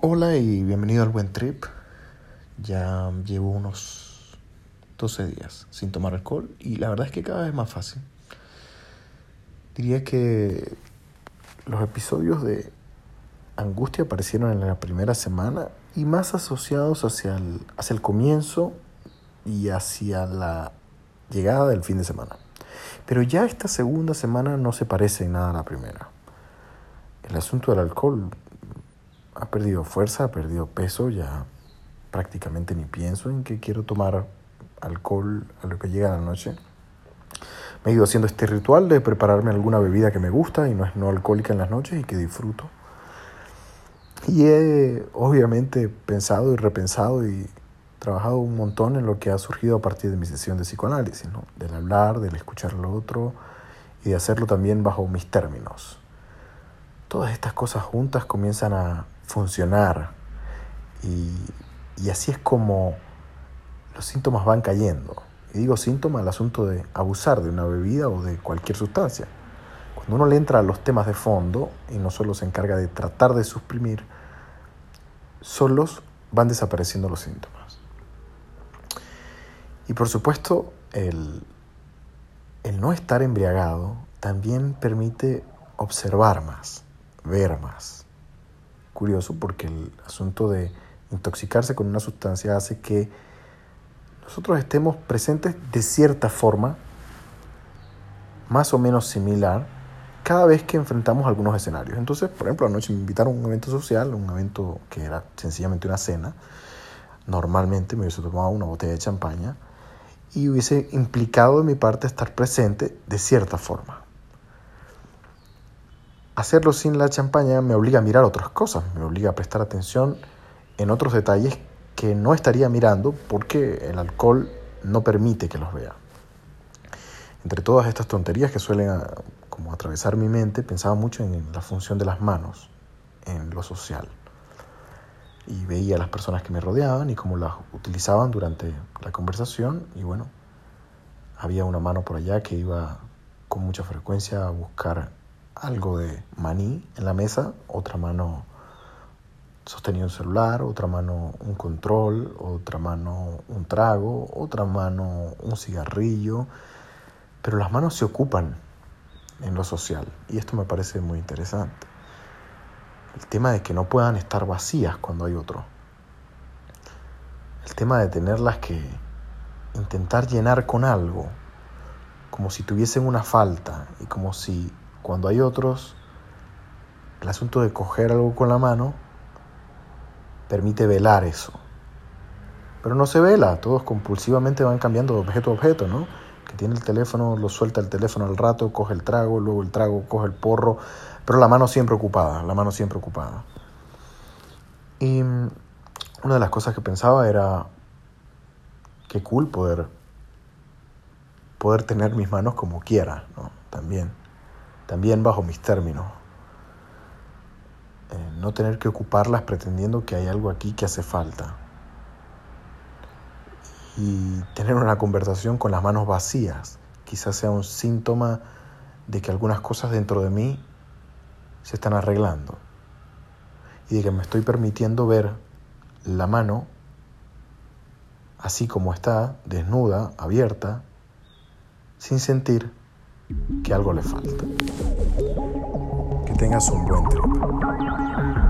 Hola y bienvenido al Buen Trip. Ya llevo unos 12 días sin tomar alcohol y la verdad es que cada vez es más fácil. Diría que los episodios de angustia aparecieron en la primera semana y más asociados hacia el, hacia el comienzo y hacia la llegada del fin de semana. Pero ya esta segunda semana no se parece en nada a la primera. El asunto del alcohol ha perdido fuerza, ha perdido peso, ya prácticamente ni pienso en que quiero tomar alcohol a lo que llega la noche. Me he ido haciendo este ritual de prepararme alguna bebida que me gusta y no es no alcohólica en las noches y que disfruto. Y he obviamente pensado y repensado y trabajado un montón en lo que ha surgido a partir de mi sesión de psicoanálisis, del hablar, del escuchar al otro y de hacerlo también bajo mis términos. Todas estas cosas juntas comienzan a funcionar y, y así es como los síntomas van cayendo. Y digo síntoma el asunto de abusar de una bebida o de cualquier sustancia. Cuando uno le entra a los temas de fondo y no solo se encarga de tratar de suprimir, solos van desapareciendo los síntomas. Y por supuesto, el, el no estar embriagado también permite observar más, ver más. Curioso porque el asunto de intoxicarse con una sustancia hace que nosotros estemos presentes de cierta forma, más o menos similar, cada vez que enfrentamos algunos escenarios. Entonces, por ejemplo, anoche me invitaron a un evento social, un evento que era sencillamente una cena. Normalmente me hubiese tomado una botella de champaña y hubiese implicado de mi parte estar presente de cierta forma. Hacerlo sin la champaña me obliga a mirar otras cosas, me obliga a prestar atención en otros detalles que no estaría mirando porque el alcohol no permite que los vea. Entre todas estas tonterías que suelen ah, como atravesar mi mente, pensaba mucho en la función de las manos en lo social. Y veía a las personas que me rodeaban y cómo las utilizaban durante la conversación. Y bueno, había una mano por allá que iba con mucha frecuencia a buscar algo de maní en la mesa, otra mano sostenía un celular, otra mano un control, otra mano un trago, otra mano un cigarrillo, pero las manos se ocupan en lo social y esto me parece muy interesante. El tema de que no puedan estar vacías cuando hay otro. El tema de tenerlas que intentar llenar con algo, como si tuviesen una falta y como si cuando hay otros, el asunto de coger algo con la mano permite velar eso. Pero no se vela, todos compulsivamente van cambiando de objeto a objeto, ¿no? Que tiene el teléfono, lo suelta el teléfono al rato, coge el trago, luego el trago, coge el porro, pero la mano siempre ocupada, la mano siempre ocupada. Y una de las cosas que pensaba era, qué cool poder, poder tener mis manos como quiera, ¿no? También, también bajo mis términos. Eh, no tener que ocuparlas pretendiendo que hay algo aquí que hace falta. Y tener una conversación con las manos vacías quizás sea un síntoma de que algunas cosas dentro de mí se están arreglando y de que me estoy permitiendo ver la mano así como está, desnuda, abierta, sin sentir que algo le falta. Tengas un buen trip.